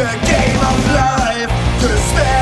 the game of life to stay.